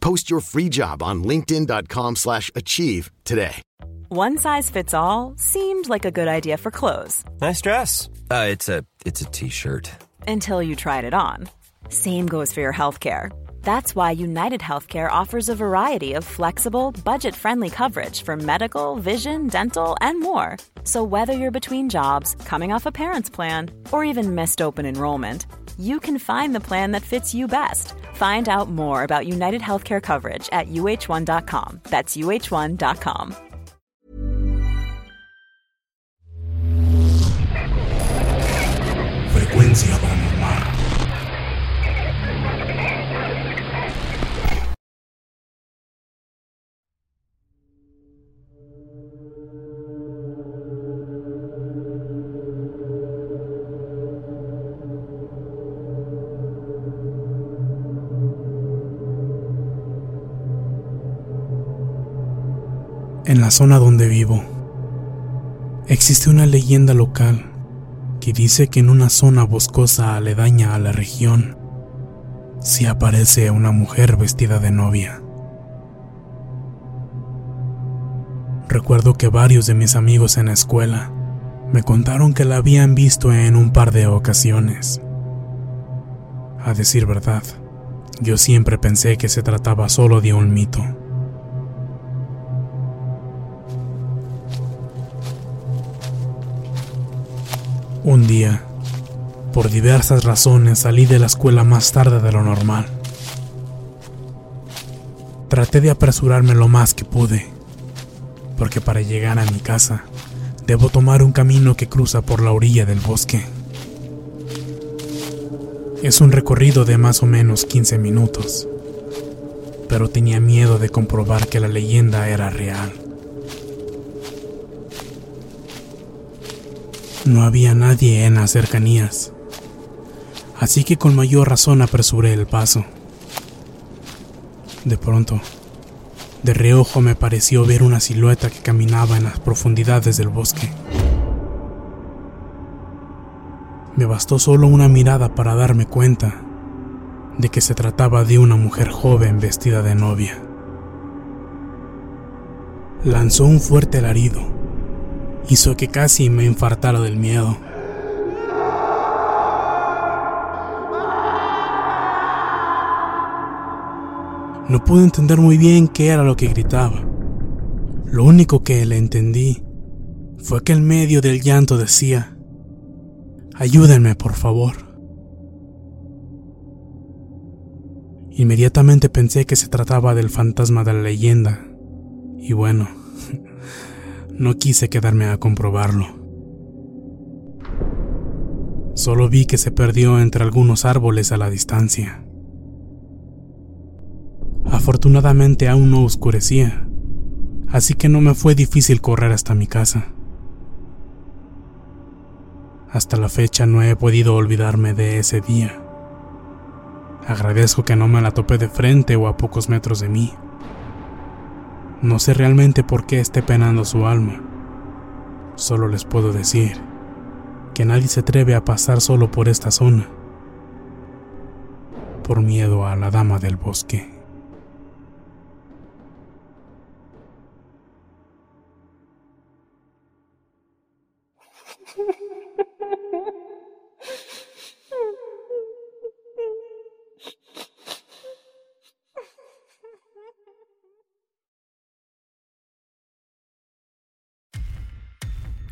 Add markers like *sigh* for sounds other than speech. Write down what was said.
Post your free job on linkedin.com/achieve slash achieve today. One size fits all seemed like a good idea for clothes Nice dress. Uh, it's a it's a t-shirt. until you tried it on. Same goes for your healthcare. That's why United Healthcare offers a variety of flexible, budget friendly coverage for medical, vision, dental, and more. So, whether you're between jobs, coming off a parent's plan, or even missed open enrollment, you can find the plan that fits you best. Find out more about United Healthcare coverage at uh1.com. That's uh1.com. En la zona donde vivo, existe una leyenda local que dice que en una zona boscosa aledaña a la región, se aparece una mujer vestida de novia. Recuerdo que varios de mis amigos en la escuela me contaron que la habían visto en un par de ocasiones. A decir verdad, yo siempre pensé que se trataba solo de un mito. Un día, por diversas razones, salí de la escuela más tarde de lo normal. Traté de apresurarme lo más que pude, porque para llegar a mi casa debo tomar un camino que cruza por la orilla del bosque. Es un recorrido de más o menos 15 minutos, pero tenía miedo de comprobar que la leyenda era real. No había nadie en las cercanías, así que con mayor razón apresuré el paso. De pronto, de reojo me pareció ver una silueta que caminaba en las profundidades del bosque. Me bastó solo una mirada para darme cuenta de que se trataba de una mujer joven vestida de novia. Lanzó un fuerte alarido hizo que casi me infartara del miedo. No pude entender muy bien qué era lo que gritaba. Lo único que le entendí fue que en medio del llanto decía, ayúdenme por favor. Inmediatamente pensé que se trataba del fantasma de la leyenda. Y bueno, *laughs* no quise quedarme a comprobarlo. Solo vi que se perdió entre algunos árboles a la distancia. Afortunadamente aún no oscurecía, así que no me fue difícil correr hasta mi casa. Hasta la fecha no he podido olvidarme de ese día. Agradezco que no me la topé de frente o a pocos metros de mí. No sé realmente por qué esté penando su alma. Solo les puedo decir que nadie se atreve a pasar solo por esta zona, por miedo a la dama del bosque.